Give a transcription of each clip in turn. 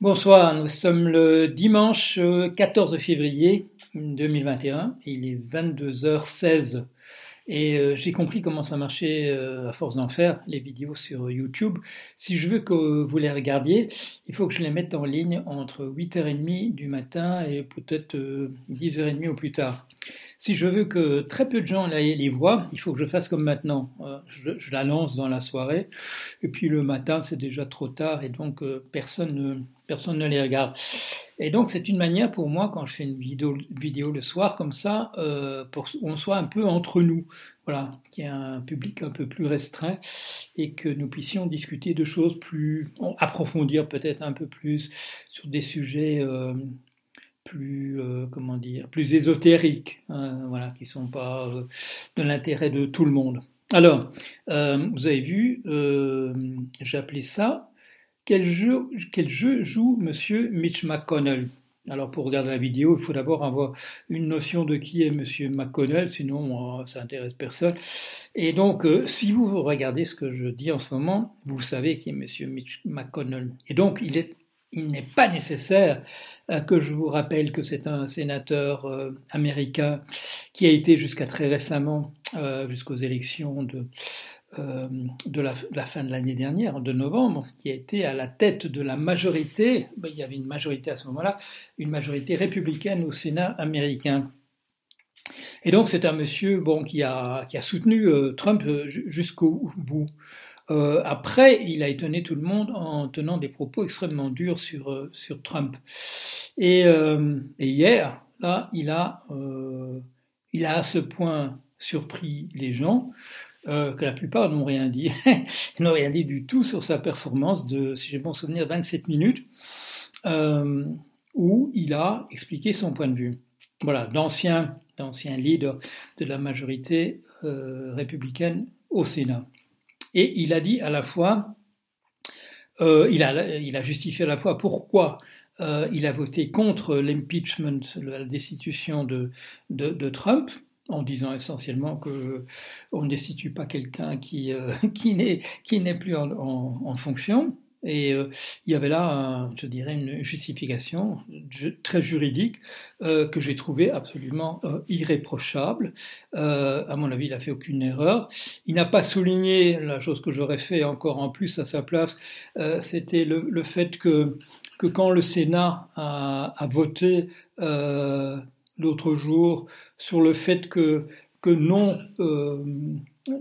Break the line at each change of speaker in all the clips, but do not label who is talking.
Bonsoir, nous sommes le dimanche 14 euh, février 2021, il est 22h16 et euh, j'ai compris comment ça marchait euh, à force d'en faire, les vidéos sur YouTube. Si je veux que vous les regardiez, il faut que je les mette en ligne entre 8h30 du matin et peut-être 10h30 au plus tard. Si je veux que très peu de gens les voient, il faut que je fasse comme maintenant. Euh, je, la lance dans la soirée, et puis le matin, c'est déjà trop tard, et donc euh, personne, ne, personne ne les regarde. Et donc c'est une manière pour moi, quand je fais une vidéo, vidéo le soir comme ça, euh, pour qu'on soit un peu entre nous, voilà, qu'il y ait un public un peu plus restreint et que nous puissions discuter de choses plus, approfondir peut-être un peu plus sur des sujets plus euh, comment dire plus ésotériques, hein, voilà, qui sont pas euh, de l'intérêt de tout le monde. Alors, euh, vous avez vu, j'ai appelé ça quel jeu, quel jeu joue Monsieur Mitch McConnell? Alors pour regarder la vidéo, il faut d'abord avoir une notion de qui est Monsieur McConnell, sinon ça intéresse personne. Et donc, si vous regardez ce que je dis en ce moment, vous savez qui est Monsieur Mitch McConnell. Et donc, il est il n'est pas nécessaire euh, que je vous rappelle que c'est un sénateur euh, américain qui a été jusqu'à très récemment, euh, jusqu'aux élections de, la, fin de l'année dernière, de novembre, qui a été à la tête de la majorité, ben, il y avait une majorité à ce moment-là, une majorité républicaine au Sénat américain. Et donc c'est un monsieur bon, qui a soutenu Trump jusqu'au bout. Euh, après, il a étonné tout le monde en tenant des propos extrêmement durs sur, euh, Trump. Et, euh, et, hier, là, il a, il a à ce point surpris les gens que la plupart n'ont rien dit, n'ont rien dit du tout sur sa performance de, si j'ai bon souvenir, 27 minutes, où il a expliqué son point de vue. Voilà, d'anciens, d'anciens leaders de la majorité républicaine au Sénat. Et il a dit à la fois, euh, il, a, il, a, justifié à la fois pourquoi euh, il a voté contre l'impeachment, la destitution de, de, Trump, en disant essentiellement que on ne destitue pas quelqu'un qui, euh, qui n'est plus en, en fonction. Et euh, il y avait là, je dirais, une justification très juridique euh, que j'ai trouvée absolument euh, irréprochable. à mon avis, il n'a fait aucune erreur. Il n'a pas souligné la chose que j'aurais fait encore en plus à sa place, c'était le, le, fait que, que quand le Sénat a, a voté l'autre jour sur le fait que, que non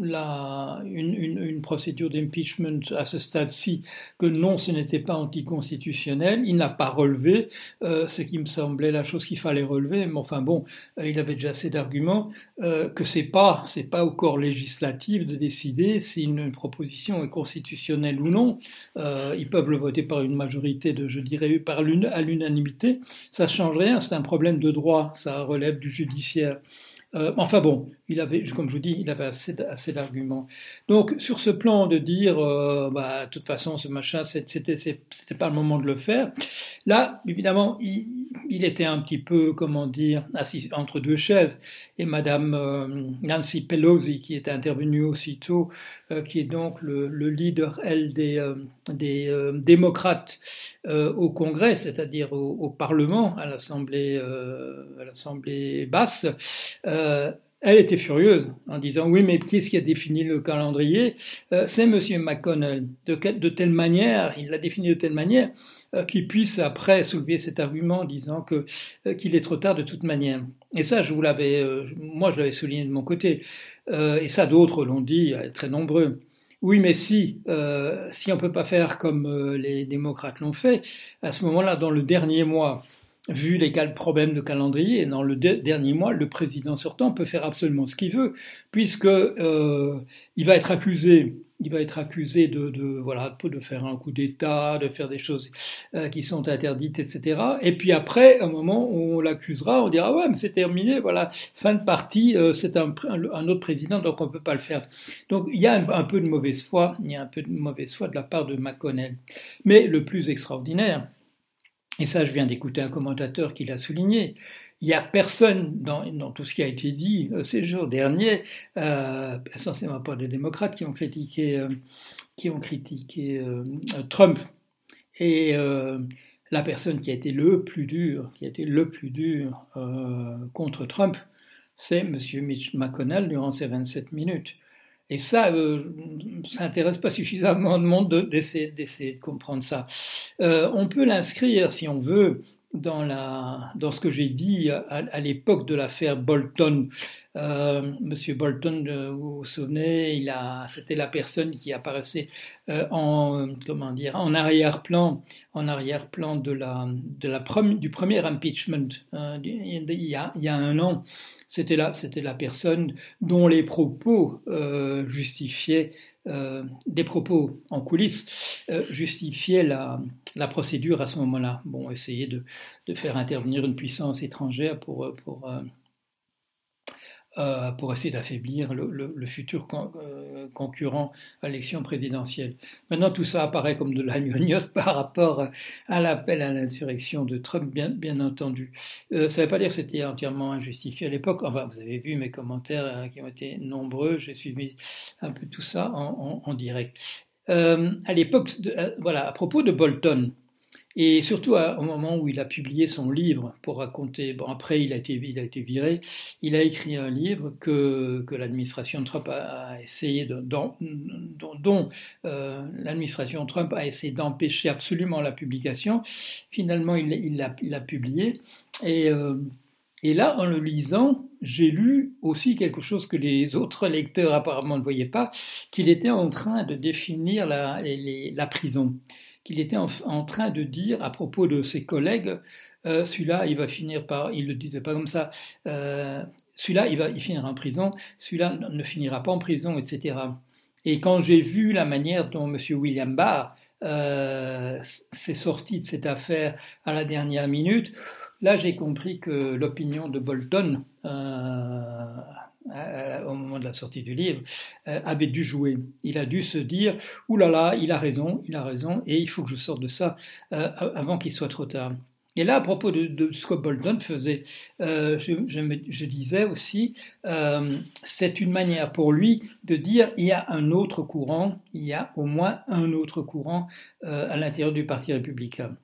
la, une, une, procédure d'impeachment à ce stade-ci que non, ce n'était pas anticonstitutionnel. Il n'a pas relevé euh, ce qui me semblait la chose qu'il fallait relever, mais enfin bon, euh, il avait déjà assez d'arguments euh, que c'est pas c'est pas au corps législatif de décider si une proposition est constitutionnelle ou non. ils peuvent le voter par une majorité de, je dirais, par à l'unanimité. Ça change rien. C'est un problème de droit. Ça relève du judiciaire. Euh, enfin bon, il avait, comme je vous dis, il avait assez, d'arguments. Donc sur ce plan de dire, euh, bah, de toute façon, ce machin, c'était pas le moment de le faire. Là, évidemment, il, il, était un petit peu, comment dire, assis entre deux chaises. Et Madame euh, Nancy Pelosi, qui était intervenue aussitôt, euh, qui est donc le, le leader, elle, des, euh, démocrates au Congrès, c'est-à-dire au, Parlement, à l'Assemblée, basse elle était furieuse en disant oui, mais qui est-ce qui a défini le calendrier? C'est Monsieur McConnell. De, telle manière, il l'a défini de telle manière euh, qu'il puisse après soulever cet argument en disant que euh, qu'il est trop tard de toute manière. Et ça, je vous l'avais, moi, je l'avais souligné de mon côté. et ça, d'autres l'ont dit, très nombreux. Oui, mais si, si on peut pas faire comme les démocrates l'ont fait, à ce moment-là, dans le dernier mois, vu les problèmes de calendrier, dans le dernier mois, le président sortant peut faire absolument ce qu'il veut, puisque euh, il va être accusé, il va être accusé de, de faire un coup d'État, de faire des choses euh, qui sont interdites, etc. Et puis après, à un moment on l'accusera, on dira ouais, mais c'est terminé, voilà, fin de partie, euh, c'est un, un, autre président, donc on peut pas le faire. Donc il y a un, un, peu de mauvaise foi, il y a un peu de mauvaise foi de la part de McConnell. Mais le plus extraordinaire, et ça je viens d'écouter un commentateur qui l'a souligné, il n'y a personne dans, tout ce qui a été dit euh, ces jours derniers, euh, essentiellement pas des démocrates, qui ont critiqué, euh, Trump. Et la personne qui a été le plus dur, qui a été le plus dur contre Trump, c'est M. Mitch McConnell durant ces 27 minutes. Et ça, euh, ça n'intéresse pas suffisamment de monde d'essayer de, comprendre ça. Euh, on peut l'inscrire, si on veut, dans, la, dans ce que j'ai dit à, l'époque de l'affaire Bolton. Euh, Monsieur Bolton, euh, vous vous souvenez, c'était la personne qui apparaissait en, comment dire, en arrière-plan, en arrière-plan de la, de la du premier impeachment il, y a, il y a un an. C'était la, c'était la personne dont les propos justifiaient euh, des propos en coulisses euh, justifiaient la, procédure à ce moment-là. Bon, essayer de, faire intervenir une puissance étrangère pour, euh, pour essayer d'affaiblir le, futur euh, concurrent à l'élection présidentielle. Maintenant, tout ça apparaît comme de la gnognotte par rapport à l'appel à l'insurrection de Trump, bien, entendu. Euh, ça ne veut pas dire que c'était entièrement injustifié à l'époque. Enfin, vous avez vu mes commentaires qui ont été nombreux. J'ai suivi un peu tout ça en, en direct. à l'époque, voilà, à propos de Bolton, et surtout au moment où il a publié son livre pour raconter, après il a été, il a été viré, il a écrit un livre que, que l'administration Trump a, essayé dont, euh, l'administration Trump a essayé d'empêcher absolument la publication. Finalement il l'a publié et euh, et là, en le lisant, j'ai lu aussi quelque chose que les autres lecteurs apparemment ne voyaient pas, qu'il était en train de définir la prison qu'il était en, train de dire à propos de ses collègues, euh, celui-là, il va finir par, il le disait pas comme ça, euh, celui-là, il va il finira en prison, celui-là ne finira pas en prison, etc. Et quand j'ai vu la manière dont M. William Barr euh, s'est sorti de cette affaire à la dernière minute, là j'ai compris que l'opinion de Bolton au moment de la sortie du livre, euh, avait dû jouer. Il a dû se dire Ouh là là, il a raison, il a raison, et il faut que je sorte de ça euh, avant qu'il soit trop tard. Et là, à propos de, ce que Bolton faisait, euh, je, disais aussi, c'est une manière pour lui de dire il y a un autre courant, il y a au moins un autre courant à l'intérieur du Parti républicain.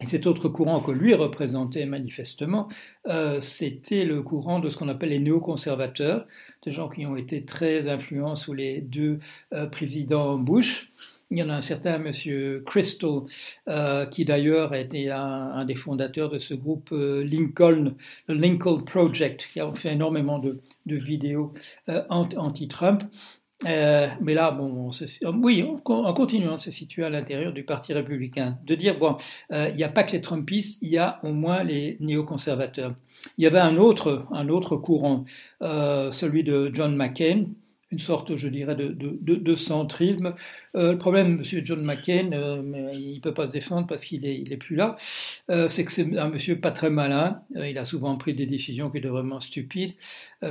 Et cet autre courant que lui représentait manifestement, euh, c'était le courant de ce qu'on appelle les néoconservateurs, des gens qui ont été très influents sous les deux euh, présidents Bush. Il y en a un certain monsieur Crystal, euh, qui d'ailleurs a été un, des fondateurs de ce groupe Lincoln, le Lincoln Project, qui a fait énormément de, de vidéos anti-Trump. Euh, mais là, bon, oui, on, continue à se situer à l'intérieur du Parti républicain, de dire, bon, euh, il n'y a pas que les Trumpistes, il y a au moins les néoconservateurs. Il y avait un autre, un autre courant, euh, celui de John McCain, une sorte, je dirais, de, de, de, centrisme. Euh, le problème, M. John McCain, euh, il ne peut pas se défendre parce qu'il n'est il est plus là, euh, c'est que c'est un monsieur pas très malin. Il a souvent pris des décisions qui étaient vraiment stupides.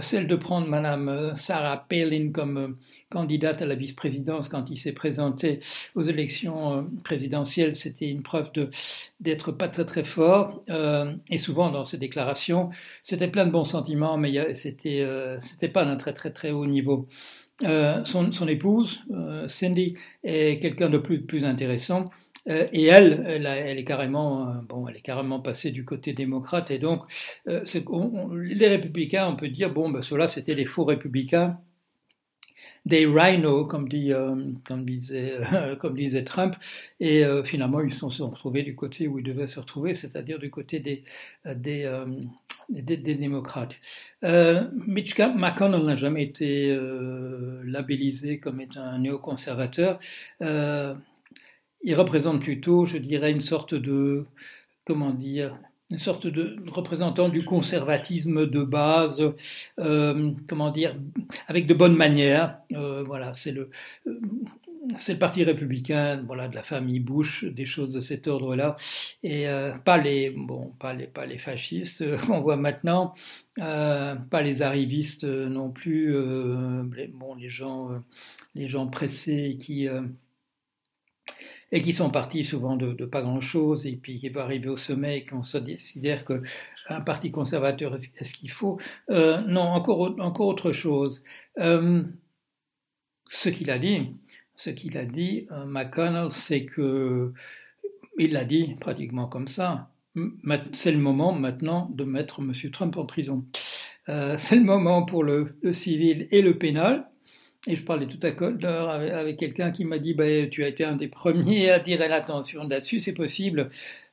Celle de prendre Mme Sarah Palin comme candidate à la vice-présidence quand il s'est présenté aux élections présidentielles, c'était une preuve d'être pas très très fort. et souvent dans ses déclarations, c'était plein de bons sentiments, mais c'était c'était pas d'un très très très haut niveau. Euh, son, épouse, euh, Cindy, est quelqu'un de plus, intéressant. Euh, et elle, elle, est carrément, bon, elle est carrément passée du côté démocrate. Et donc, les républicains, on peut dire, bon, ben, ceux-là, c'était des faux républicains des rhinos, comme, disait, comme disait Trump, et finalement ils se sont retrouvés du côté où ils devaient se retrouver, c'est-à-dire du côté des, des, démocrates. Euh, Mitch McConnell n'a jamais été euh, labellisé comme étant un néoconservateur. Euh, il représente plutôt, je dirais, une sorte de, comment dire, une sorte de représentant du conservatisme de base, euh, comment dire, avec de bonnes manières. Voilà, c'est le, c'est le parti républicain, voilà, de la famille Bush, des choses de cet ordre-là, et euh, pas les, bon, pas les, pas les fascistes euh, qu'on voit maintenant, euh, pas les arrivistes non plus, les, bon, les gens, les gens pressés qui et qui sont partis souvent de, pas grand-chose, et puis qui vont arriver au sommet et qu'on se décidère qu'un parti conservateur est ce qu'il faut. non, encore, encore autre chose. ce qu'il a dit, ce qu'il a dit, euh, McConnell, c'est que il l'a dit pratiquement comme ça. C'est le moment maintenant de mettre M. Trump en prison. Euh, c'est le moment pour le, civil et le pénal. Et je parlais tout à l'heure avec, quelqu'un qui m'a dit bah, Tu as été un des premiers à dire l'attention là-dessus, c'est possible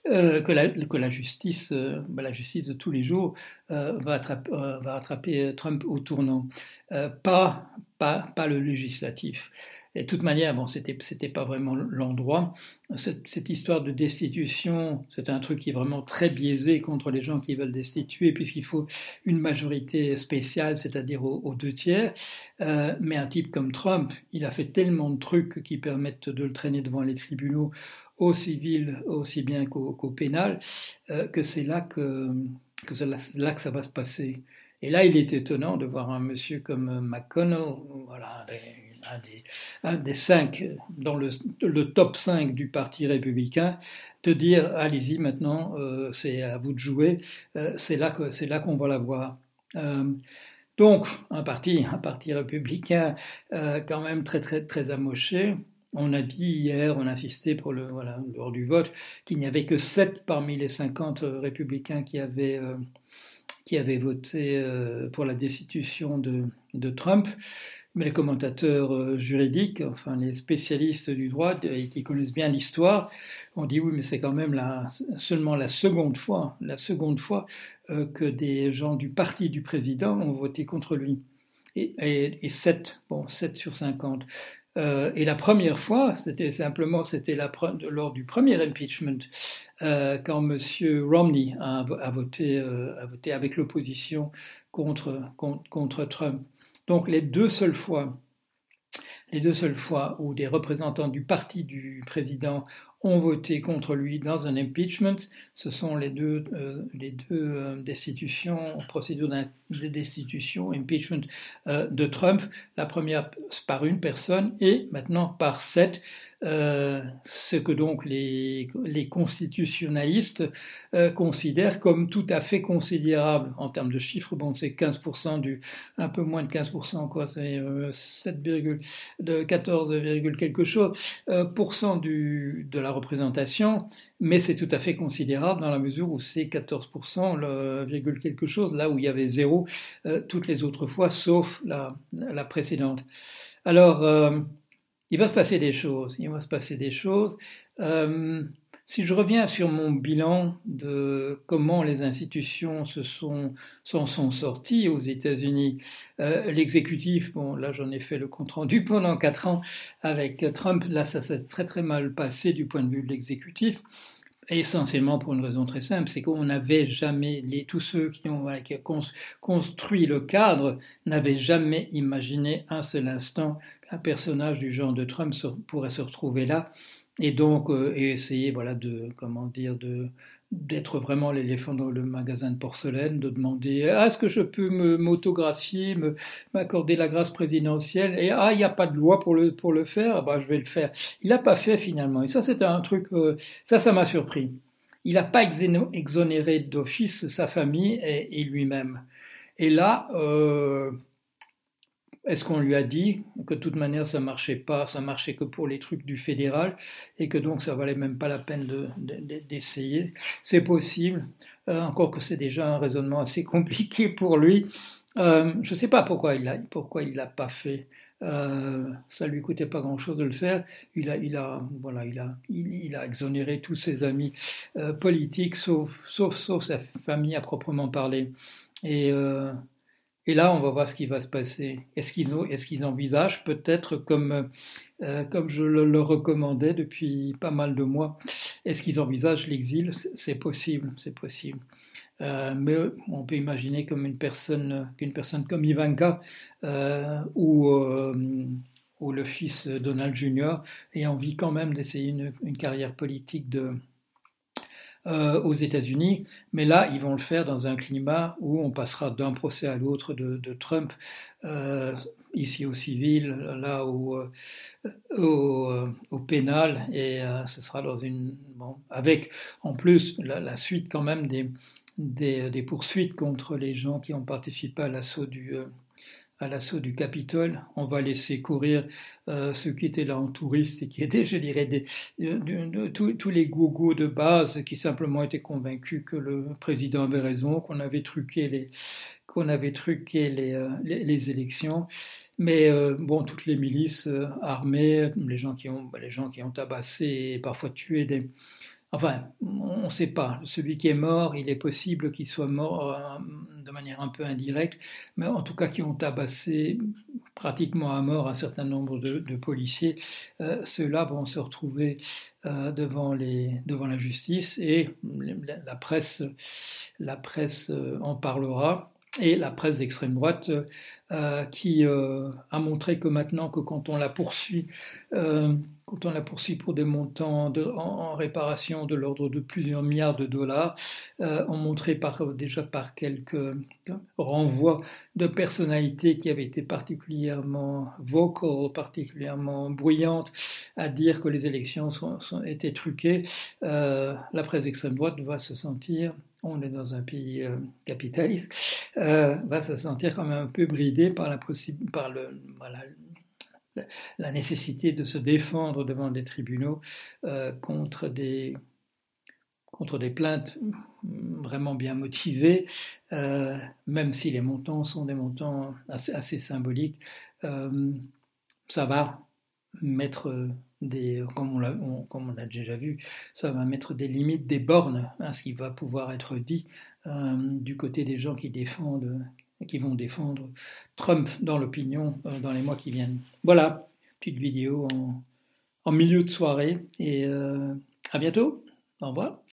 euh, que, la, justice, bah, la justice de tous les jours va, attraper, va, attraper, Trump au tournant. pas, pas, pas le législatif. Et de toute manière, bon, c'était, c'était pas vraiment l'endroit. Cette, histoire de destitution, c'est un truc qui est vraiment très biaisé contre les gens qui veulent destituer, puisqu'il faut une majorité spéciale, c'est-à-dire aux, deux tiers. Euh, mais un type comme Trump, il a fait tellement de trucs qui permettent de le traîner devant les tribunaux, au civil aussi bien qu'au, pénal, euh, que c'est là que, que là que ça va se passer. Et là, il est étonnant de voir un monsieur comme McConnell, voilà, un des, cinq, dans le, top 5 du Parti républicain, de dire allez-y maintenant, euh, c'est à vous de jouer, euh, c'est là que là qu'on va la voir. Euh, donc un parti, un parti républicain quand même très très très amoché. On a dit hier, on a insisté pour le voilà lors du vote qu'il n'y avait que 7 parmi les 50 républicains qui avaient qui avaient voté pour la destitution de, de Trump. Mais les commentateurs euh, juridiques, enfin les spécialistes du droit et qui connaissent bien l'histoire, ont dit oui, mais c'est quand même seulement la seconde fois, la seconde fois euh, que des gens du parti du président ont voté contre lui. Et, et, 7, bon, 7 sur 50. Euh, et la première fois, c'était simplement c'était lors du premier impeachment, quand M. Romney a, voté, avec l'opposition contre, contre Trump. Donc les deux seules fois les deux seules fois où des représentants du parti du président ont voté contre lui dans un impeachment, ce sont les deux, euh, les deux euh, destitutions, procédures de destitution, impeachment euh, de Trump, la première par une personne et maintenant par sept, ce que donc les, les constitutionnalistes considèrent comme tout à fait considérable en termes de chiffres. Bon, c'est 15% du, un peu moins de 15%, quoi, c'est 7, de 14, quelque chose, pour du, de la représentation, mais c'est tout à fait considérable dans la mesure où c'est 14%, le, virgule quelque chose, là où il y avait zéro toutes les autres fois, sauf la, précédente. Alors, il va se passer des choses. Il va se passer des choses. Euh, si je reviens sur mon bilan de comment les institutions se sont, s'en sont sorties aux États-Unis, euh, l'exécutif, bon là j'en ai fait le compte rendu pendant quatre ans avec Trump, là ça s'est très très mal passé du point de vue de l'exécutif. Essentiellement pour une raison très simple, c'est qu'on n'avait jamais, les, tous ceux qui ont construit le cadre n'avaient jamais imaginé un seul instant qu'un personnage du genre de Trump pourrait se retrouver là et donc euh, et essayer voilà de comment dire de d'être vraiment l'éléphant dans le magasin de porcelaine, de demander ah, est-ce que je peux m'autogracier, m'accorder la grâce présidentielle? Et ah il n'y a pas de loi pour le pour le faire, bah je vais le faire. Il l'a pas fait finalement et ça c'est un truc euh, ça ça m'a surpris. Il n'a pas exonéré d'office sa famille et, et lui-même. Et là euh, est-ce qu'on lui a dit que de toute manière ça marchait pas, ça marchait que pour les trucs du fédéral et que donc ça valait même pas la peine d'essayer de, C'est possible, euh, encore que c'est déjà un raisonnement assez compliqué pour lui. Euh, je ne sais pas pourquoi il a, pourquoi il l'a pas fait. Euh, ça lui coûtait pas grand-chose de le faire. Il a, il a, voilà, il a, il, a exonéré tous ses amis politiques, sauf, sauf, sauf sa famille à proprement parler. Et et là, on va voir ce qui va se passer. Est-ce qu'ils est qu'ils envisagent peut-être, comme, euh, comme je le, recommandais depuis pas mal de mois, est-ce qu'ils envisagent l'exil? C'est possible, c'est possible. Euh, mais on peut imaginer comme une personne, qu'une personne comme Ivanka euh, ou, ou le fils Donald Jr. ait envie quand même d'essayer une, une carrière politique de, euh, aux États-Unis, mais là, ils vont le faire dans un climat où on passera d'un procès à l'autre de, de, Trump, euh, ici au civil, là au, euh, au, euh, au pénal, et ce sera dans une bon, avec en plus la, la, suite quand même des, des, des, poursuites contre les gens qui ont participé à l'assaut du à l'assaut du Capitole. On va laisser courir euh, ceux qui étaient là en touriste et qui étaient, je dirais, des, tous les gougous de base qui simplement étaient convaincus que le président avait raison, qu'on avait truqué les qu'on avait truqué les, euh, les, élections. Mais euh, bon, toutes les milices armées, les gens qui ont, les gens qui ont tabassé et parfois tué des, Enfin, on ne sait pas. Celui qui est mort, il est possible qu'il soit mort euh, de manière un peu indirecte, mais en tout cas qui ont tabassé pratiquement à mort un certain nombre de, policiers. Euh, ceux-là vont se retrouver euh, devant, la justice et la presse, la presse en parlera. Et la presse d'extrême droite qui a montré que maintenant que quand on la poursuit quand on la poursuit pour des montants en, réparation de l'ordre de plusieurs milliards de dollars, euh, on montrait déjà par quelques renvois de personnalités qui avaient été particulièrement vocales, particulièrement bruyantes, à dire que les élections étaient truquées. Euh, la presse extrême droite va se sentir on est dans un pays euh, capitaliste, va se sentir quand même un peu bridé par, la par le, la nécessité de se défendre devant des tribunaux euh, contre, des, contre des plaintes vraiment bien motivées, euh, même si les montants sont des montants assez, symboliques, euh, ça va mettre des, comme on, a, comme on a déjà vu, ça va mettre des limites, des bornes à ce qui va pouvoir être dit du côté des gens qui défendent, qui vont défendre Trump dans l'opinion euh, dans les mois qui viennent. Voilà, petite vidéo en, milieu de soirée et euh, à bientôt. Au revoir.